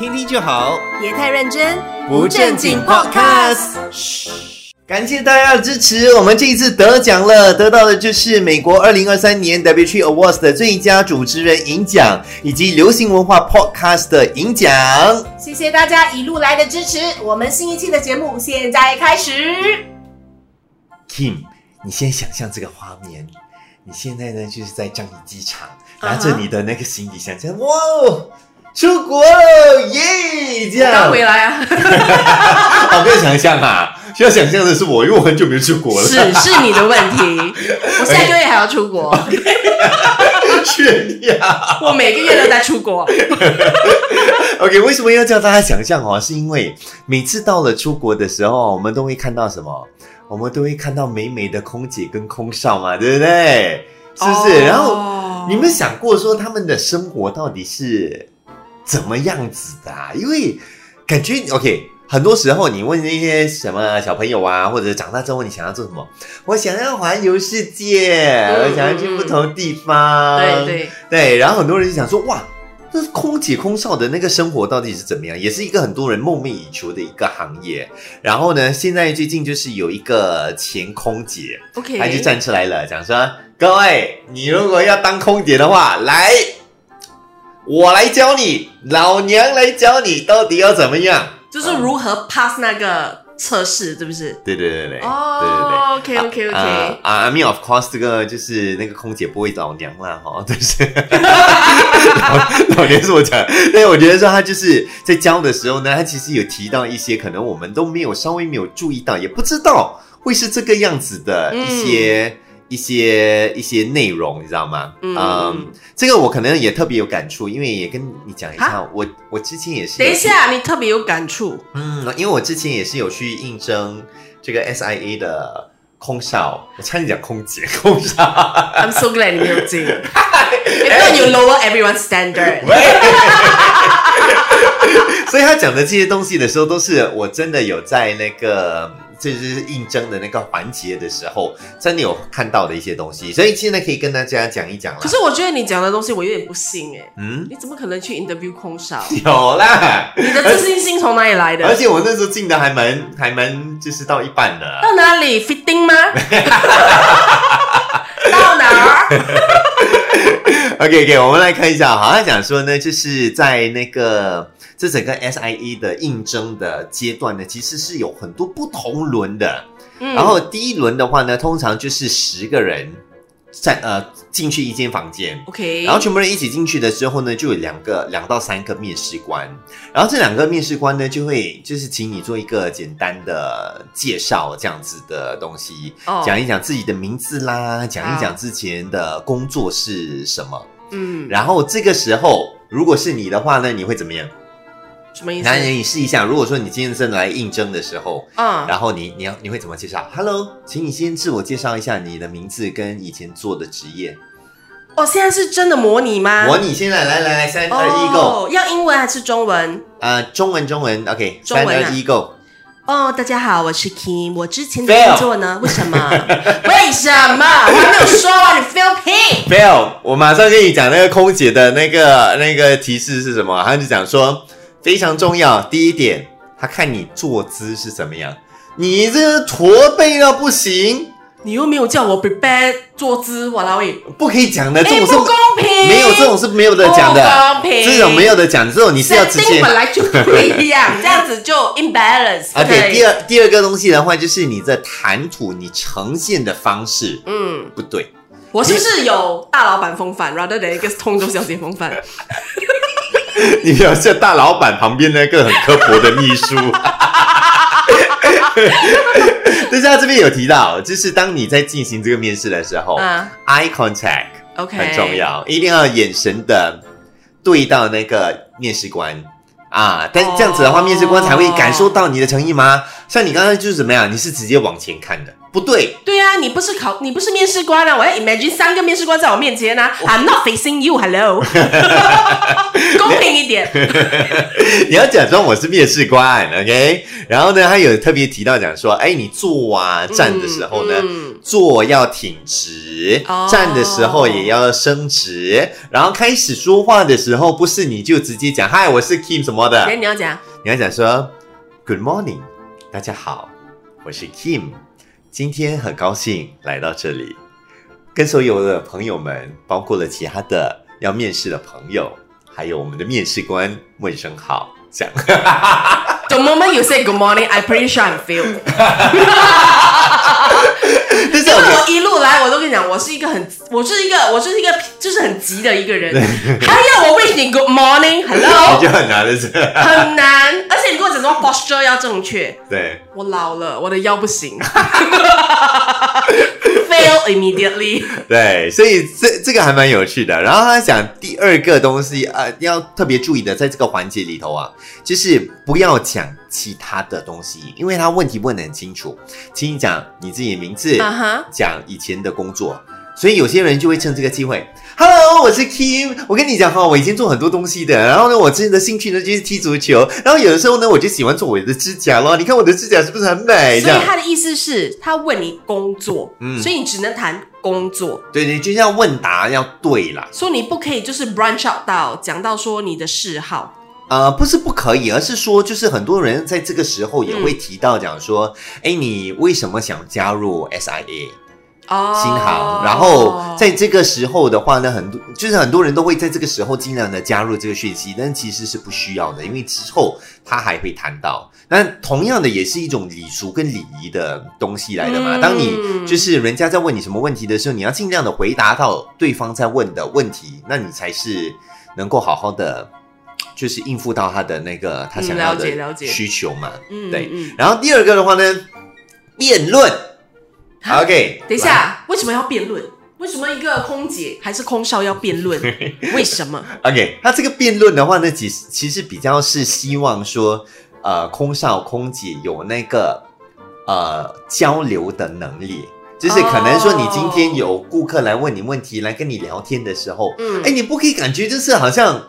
听听就好，别太认真，不正经 Podcast。嘘，感谢大家的支持，我们这一次得奖了，得到的就是美国二零二三年 W T Awards 的最佳主持人银奖，以及流行文化 Podcast 的银奖。谢谢大家一路来的支持，我们新一期的节目现在开始。Kim，你先想象这个画面，你现在呢就是在樟宜机场，拿着你的那个行李箱，这样哇哦，出国了耶！这样，刚回来啊，好，不要想象啊，需要想象的是我，因为我很久没有出国了。是是你的问题。我下个月还要出国，炫耀。我每个月都在出国。OK，为什么要叫大家想象哦？是因为每次到了出国的时候，我们都会看到什么？我们都会看到美美的空姐跟空少嘛，对不对？是不是？哦然后你们想过说他们的生活到底是怎么样子的啊？因为感觉 OK，很多时候你问那些什么小朋友啊，或者长大之后你想要做什么？我想要环游世界，嗯我想要去不同地方。对对，对，然后很多人就想说，哇，那空姐空少的那个生活到底是怎么样？也是一个很多人梦寐以求的一个行业。然后呢，现在最近就是有一个前空姐，OK，她就站出来了，讲说，各位，你如果要当空姐的话，来，我来教你，老娘来教你到底要怎么样。就是如何 pass 那个测试，是不是？对对对对，对对对。哦，OK OK 呃 OK，啊，I mean of course，这个就是那个空姐不会老娘啦，哈，但是老老娘是我讲，但是我觉得说他就是在教的时候呢，他其实有提到一些可能我们都没有稍微没有注意到，也不知道会是这个样子的一些、一些一些内容，你知道吗？嗯嗯，这个我可能也特别有感触，因为也跟你讲一下，我我之前也是等一下，你特别有感触。嗯，因为我之前也是有去应征这个 SIA 的空少，我差点讲空姐，空少。I'm so glad 你没有进。If not, you lower everyone's standard。所以他讲的这些东西的时候，都是我真的有在那个就是应征的那个环节的时候，真的有看到的一些东西，所以现在可以跟大家讲一讲了。可是我觉得你讲的东西我有点不信哎，嗯，你怎么可能去 interview 空少？有啦，你的自信心从哪里来的而？且我那时候进的还蛮还蛮就是到一半的。到哪里 fitting 吗？到哪儿？OK OK，我们来看一下，好像讲说呢，就是在那个这整个 SIE 的应征的阶段呢，其实是有很多不同轮的。嗯然后第一轮的话呢，通常就是十个人在呃进去一间房间。OK，然后全部人一起进去的时候呢，就有两个两到三个面试官，然后这两个面试官呢，就会就是请你做一个简单的介绍，这样子的东西，哦讲一讲自己的名字啦，讲一讲之前的工作是什么。嗯，然后这个时候，如果是你的话呢，你会怎么样？什么意思？那你试一下，如果说你今天真的来应征的时候，嗯，然后你你要你会怎么介绍？Hello，请你先自我介绍一下你的名字跟以前做的职业。哦，现在是真的模拟吗？模拟现在来来来，三二一 go。哦，要英文还是中文？呃，中文中文，OK，中文啊三二一 go。哦，大家好，我是 Kim。我之前的工作呢？为什么？为什么？我还没有说完，你 feel pig。Fail，我马上跟你讲那个空姐的那个那个提示是什么？他就讲说非常重要，第一点，他看你坐姿是怎么样，你这驼背到不行，你又没有叫我 prepare 坐姿，我老喂，不可以讲的，这哎，种是不公平，没有这种是没有的讲的，不公平这种没有的讲，这种你是要直接。本来就不一样，这样子就 imbalance。而且第二第二个东西的话，就是你的谈吐，你呈现的方式嗯，不对。我是不是有大老板风范，rather than 一个通州小姐风范？你像大老板旁边那个很刻薄的秘书。但是他这边有提到，就是当你在进行这个面试的时候、嗯 e y e contact，OK，很重。要，一定要眼神的对到那个面试官啊。但这样子的话，哦面试官才会感受到你的诚意吗？像你刚刚就是怎么样，你是直接往前看的，不对，对啊，你不是考，你不是面试官啊！我要 imagine 三个面试官在我面前啊，I'm not facing you，hello，公平一点。你要假装我是面试官，OK？然后呢，他有特别提到讲说，哎，你坐啊站的时候呢，嗯坐要挺直，哦。站的时候也要伸直，然后开始说话的时候，不是你就直接讲嗨，我是 Kim 什么的，哎，你要讲，你要讲说 Good morning，大家好，我是 Kim，今天很高兴来到这里，跟所有的朋友们，包括了其他的要面试的朋友，还有我们的面试官问声好，这样。The moment you say good morning, I pretty sure I'm failed。因为我一路来，我都跟你讲，我是一个很，我是一个，我是一个，就是很急的一个人。还要我 wish 你 good morning，hello，就很难的是，很难。而且你跟我讲说 posture 要正确，对，我老了，我的腰不行，fail immediately。对，所以这这个还蛮有趣的。然后他讲第二个东西，呃，要特别注意的，在这个环节里头啊，就是不要讲其他的东西，因为他问题问的很清楚，请你讲你自己的名字讲以前的工作。所以有些人就会趁这个机会，Hello，我是 Kim，我跟你讲哈，我以前做很多东西的，然后呢，我之前的兴趣呢就是踢足球，然后有的时候呢，我就喜欢做我的指甲咯，你看我的指甲是不是很美？所以，他的意思是，他问你工作，嗯所以你只能谈工作，对你，就像问答要对啦。所以你不可以就是 branch out 到讲到说你的嗜好。呃，不是不可以，而是说，就是很多人在这个时候也嗯会提到讲说，哎、你为什么想加入 SIA 哦，新航？然后在这个时候的话呢，很多就是很多人都会在这个时候尽量的加入这个讯息，但其实是不需要的，因为之后他还会谈到。那同样的也是一种礼俗跟礼仪的东西来的嘛。嗯当你就是人家在问你什么问题的时候，你要尽量的回答到对方在问的问题，那你才是能够好好的。就是应付到他的那个他想要的嗯了解了解需求嘛，嗯对。嗯，然后第二个的话呢，辩论，OK，等一下，为什么要辩论？为什么一个空姐还是空少要辩论？为什么？OK，他这个辩论的话呢，其实其实比较是希望说，呃，空少空姐有那个呃交流的能力，就是可能说你今天有顾客来问你问题，来跟你聊天的时候，嗯哎，你不可以感觉就是好像。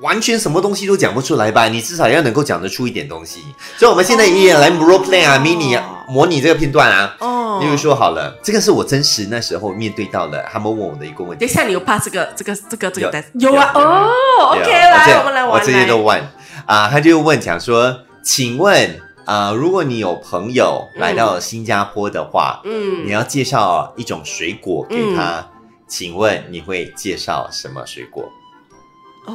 完全什么东西都讲不出来吧？你至少要能够讲得出一点东西。所以，我们现在也来 role play 啊、哦 mini 啊模拟这个片段啊。哦，例如说，好了，这个是我真实那时候面对到的，他们问我的一个问题等。一下，你有 pass 这个这个这个这个有有啊？哦，OK，对来，我们来玩。我这些都来问啊、他就问讲说，请问啊、如果你有朋友来到新加坡的话，嗯你要介绍一种水果给他，请问你会介绍什么水果？哦，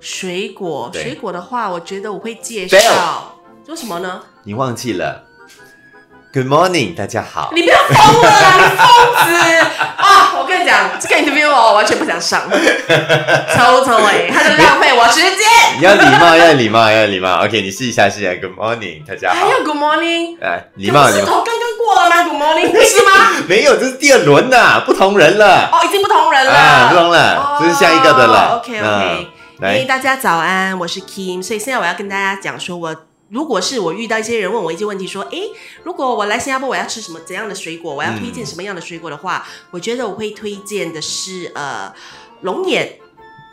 水果，水果的话，我觉得我会介绍做什么呢？你忘记了？Good morning，大家好。你不要疯了啦，你疯子啊！我跟你讲，这个 interview 我完全不想上，抽抽哎，他在浪费我时间。你要礼貌，要礼貌，要礼貌。OK，你试一下，试一下。Good morning，大家好还。有 Good morning，哎，礼貌，头刚刚过了吗？Good morning 不是吗？没有，这是第二轮的，不同人了。哦，已经不同人了，啊，不同了，这是下一个的了。OK 嗯 OK，来嘿，大家早安，我是 Kim。所以现在我要跟大家讲说，我如果是我遇到一些人问我一些问题，说，诶，如果我来新加坡，我要吃什么怎样的水果，我要推荐什么样的水果的话，我觉得我会推荐的是呃龙眼。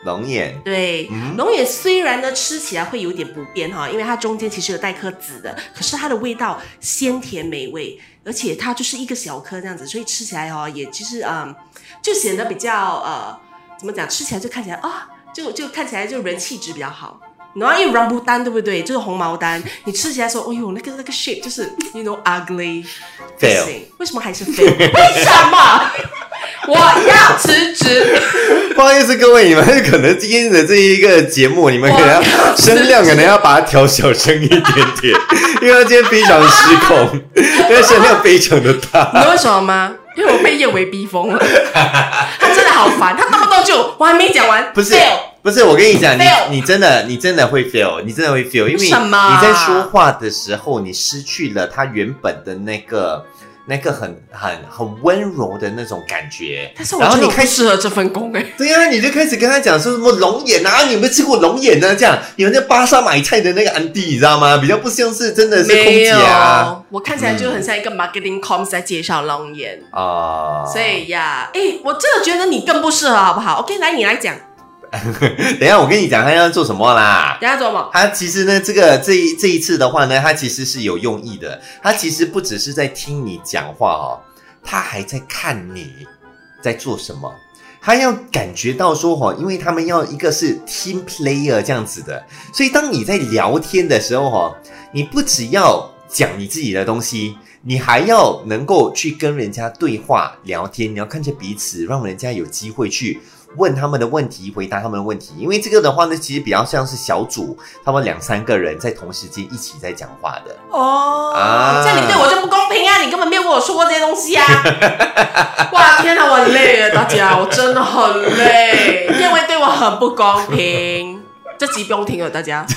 龙眼，对，嗯龙眼虽然呢吃起来会有点不便哈，因为它中间其实有带颗籽的，可是它的味道鲜甜美味，而且它就是一个小颗这样子，所以吃起来哦也其实嗯就显得比较呃怎么讲，吃起来就看起来啊就就看起来就人气质比较好。然后因为 rambutan 对不对？就是红毛丹，你吃起来说，哎呦，那个那个 shape 就是 you know ugly，Fail 不行为什么还是 fail？为什么？我要辞职。不好意思各位，你们可能今天的这一个节目，你们可能要声量可能要把它调小声一点点，因为它今天非常失控，因为声量非常的你知大。道为什么吗？因为我被叶维逼疯了，他真的好烦，他动不动就我还没讲完，不是 fail 不是，我跟你讲，你 Fail 你真的你真的会 fail，你真的会 fail，因为为什么你在说话的时候，你失去了他原本的那个那个很很很温柔的那种感觉。但是我觉得不然后你开始适合这份工哎、对呀、你就开始跟他讲说什么龙眼啊，你有没有吃过龙眼呢？这样你们在巴沙买菜的那个安迪，你知道吗？比较不像是真的是空没姐有啊。，我看起来就很像一个 marketing coms 在介绍龙眼。啊、所以呀，哎、我真的觉得你更不适合，好不好？OK，来你来讲，等一下我跟你讲他要做什么啦。等一下做什么？他其实呢，这个这一这一次的话呢，他其实是有用意的。他其实不只是在听你讲话哦，他还在看你在做什么。他要感觉到说哈，因为他们要一个是 team player 这样子的，所以当你在聊天的时候哈，你不只要讲你自己的东西，你还要能够去跟人家对话聊天，你要看着彼此，让人家有机会去问他们的问题，回答他们的问题。因为这个的话呢，其实比较像是小组，他们两三个人在同时间一起在讲话的。哦，啊这样你对我就不公平啊！你根本没有跟我说过这些东西啊！哇，天哪，我很累了，大家，我真的很累，因为对我很不公平。这集不用听了，大家。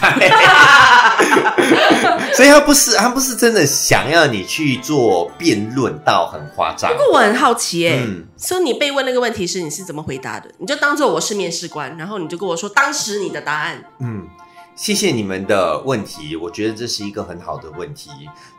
不是他不是真的想要你去做辩论到很夸张不。过我很好奇哎、嗯所以你被问那个问题是你是怎么回答的？你就当做我是面试官，然后你就跟我说当时你的答案。嗯，谢谢你们的问题，我觉得这是一个很好的问题。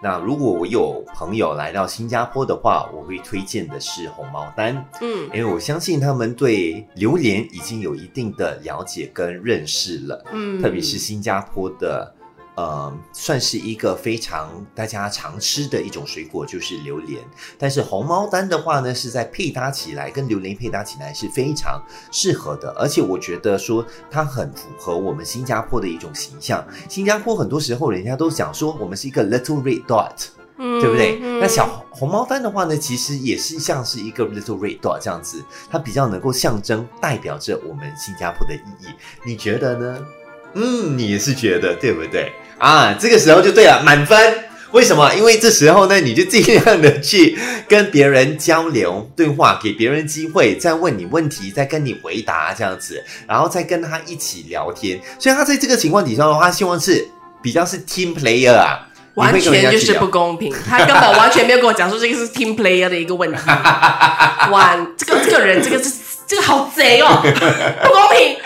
那如果我有朋友来到新加坡的话，我会推荐的是红毛丹，嗯因为我相信他们对榴莲已经有一定的了解跟认识了，嗯特别是新加坡的。呃，算是一个非常大家常吃的一种水果，就是榴莲。但是红毛丹的话呢，是在配搭起来跟榴莲配搭起来是非常适合的，而且我觉得说它很符合我们新加坡的一种形象。新加坡很多时候人家都讲说我们是一个 little red dot，嗯对不对？嗯那小红毛丹的话呢，其实也是像是一个 little red dot 这样子，它比较能够象征代表着我们新加坡的意义。你觉得呢？嗯，你也是觉得对不对？啊，这个时候就对了，满分。为什么？因为这时候呢，你就尽量的去跟别人交流对话，给别人机会，再问你问题，再跟你回答这样子，然后再跟他一起聊天。所以他在这个情况底下的话，他希望是比较是 team player 啊，完全就是不公平，他根本完全没有跟我讲说这个是 team player 的一个问题。哇，这个这个人，这个是这个好贼哦，不公平。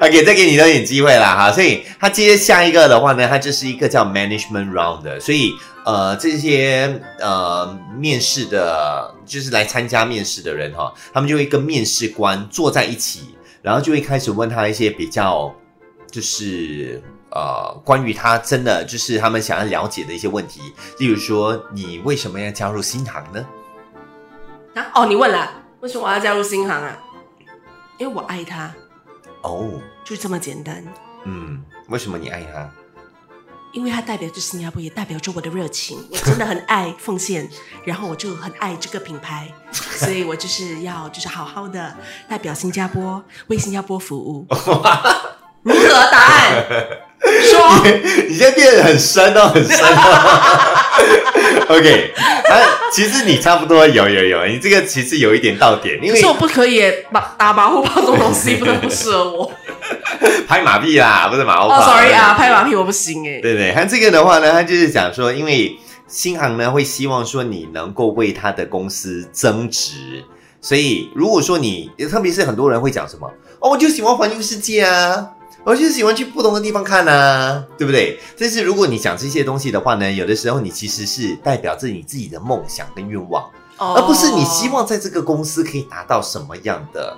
OK，再给你多一点机会啦哈，所以他接下一个的话呢，它就是一个叫 management round 的，所以呃这些呃面试的，就是来参加面试的人哈，他们就会跟面试官坐在一起，然后就会开始问他一些比较就是呃关于他真的就是他们想要了解的一些问题，例如说你为什么要加入新航呢？啊，哦，你问了，为什么我要加入新航啊？因为我爱他，哦，就这么简单。嗯，为什么你爱他？因为它代表着新加坡，也代表着我的热情。我真的很爱奉献，然后我就很爱这个品牌，所以我就是要就是好好的代表新加坡，为新加坡服务。如何？答案说。你现在变得很深哦，很深哦。OK，啊，其实你差不多有有有，你这个其实有一点到点，因为我不可以把打马虎炮这种东西，不能不适合我。拍马屁啦，不是马后哦炮。，sorry 啊，拍马屁我不行哎。对对，他这个的话呢，他就是讲说，因为新航呢会希望说你能够为他的公司增值，所以如果说你，特别是很多人会讲什么，哦，我就喜欢环游世界啊。我就是喜欢去不同的地方看啊，对不对？但是如果你讲这些东西的话呢，有的时候你其实是代表着你自己的梦想跟愿望，哦而不是你希望在这个公司可以达到什么样的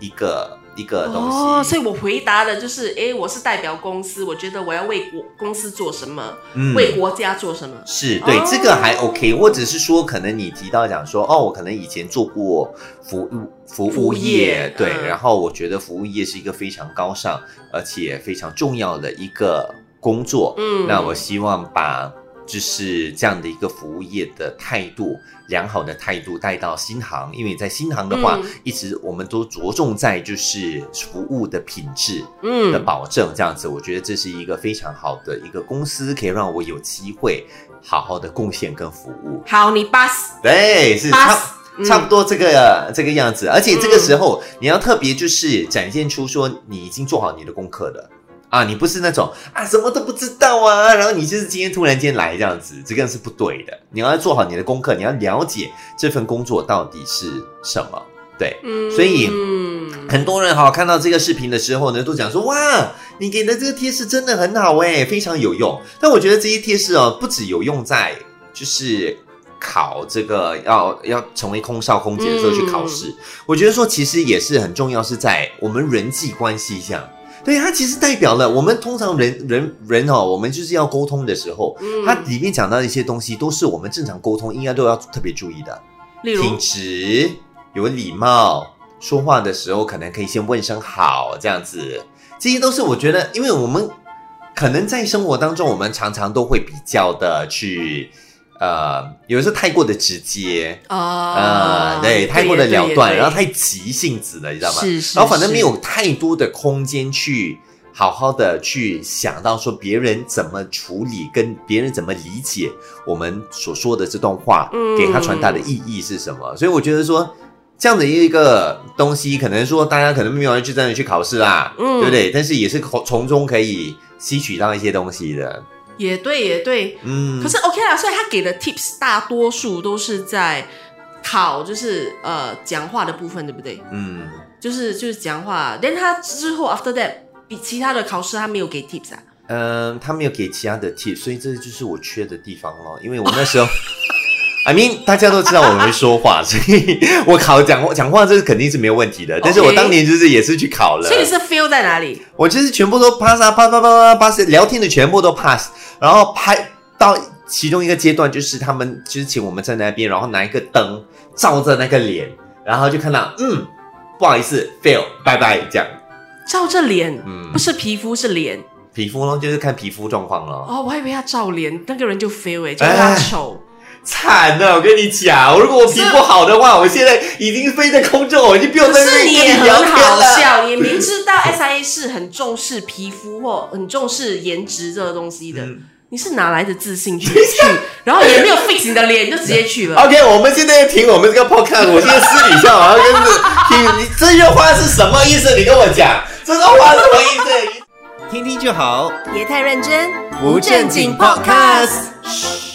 一个一个东西。哦，所以我回答的就是，哎，我是代表公司，我觉得我要为国公司做什么，嗯。为国家做什么。是对、哦。这个还 OK，或者是说，可能你提到讲说，哦，我可能以前做过服务服服务务业业，对，嗯。然后我觉得服务业是一个非常高尚而且非常重要的一个工作，嗯。那我希望把就是这样的一个服务业的态度，良好的态度带到新航，因为在新航的话，嗯。一直我们都着重在就是服务的品质，嗯。的嗯，保证，这样子，我觉得这是一个非常好的一个公司，可以让我有机会好好的贡献跟服务。好，你 pass。对，是差嗯。差不多这个这个样子，而且这个时候你要特别就是展现出说你已经做好你的功课了。啊，你不是那种啊什么都不知道啊，然后你就是今天突然间来这样子，这个是不对的。你要做好你的功课，你要了解这份工作到底是什么。对，嗯所以嗯很多人哈看到这个视频的时候呢，都讲说哇，你给的这个贴士真的很好诶，非常有用。但我觉得这些贴士哦，不只有用在就是考这个要要成为空少空姐的时候去考试，我觉得说其实也是很重要，是在我们人际关系上。对，它其实代表了我们通常人人人哦，我们就是要沟通的时候，嗯它里面讲到的一些东西，都是我们正常沟通应该都要特别注意的。例如挺直，有礼貌，说话的时候可能可以先问声好，这样子，这些都是我觉得，因为我们可能在生活当中，我们常常都会比较的去。呃，有的时候太过的直接，啊呃，对，太过的了断，然后太急性子了，你知道吗？是是然后反正没有太多的空间去好好的去想到说别人怎么处理，跟别人怎么理解我们所说的这段话，嗯给他传达的意义是什么。所以我觉得说。这样的一个东西，可能说大家可能没有人去真的去考试啦，嗯对不对？但是也是从从中可以吸取到一些东西的，也对也对，嗯。可是 OK 啦，所以他给的 tips 大多数都是在考，就是呃讲话的部分，对不对？嗯，就是就是讲话，但他之后 after that 比其他的考试他没有给 tips 啊。嗯，他没有给其他的 tips，所以这就是我缺的地方咯。因为我那时候 ，I mean，大家都知道我会说话，所以我考讲话讲话这是肯定是没有问题的。但是我当年就是也是去考了所以，你是 feel 在哪里？我就是全部都 pass 啊，pass pass pass pass，聊天的全部都 pass，然后拍到其中一个阶段，就是他们就是请我们在那边，然后拿一个灯照着那个脸，然后就看到嗯，不好意思，fail，拜拜，这样，照着脸，嗯不是皮肤是脸。皮肤咯，就是看皮肤状况咯。哦，我还以为他照脸，那个人就 fail 哎、欸，就他丑。惨了，我跟你讲，如果我皮肤好的话，我现在已经飞在空中，我已经不用可在那边是你也跟聊很好天了。笑，你明知道 SIA 是很重视皮肤或很重视颜值这个东西的，嗯你是哪来的自信去去？然后也没有 fix 你的脸，你就直接去了。OK，我们现在停我们这个 podcast，我现在私底下我要跟着听你这句话是什么意思？你跟我讲，这个话是什么意思？听听就好，别太认真，不正经 podcast。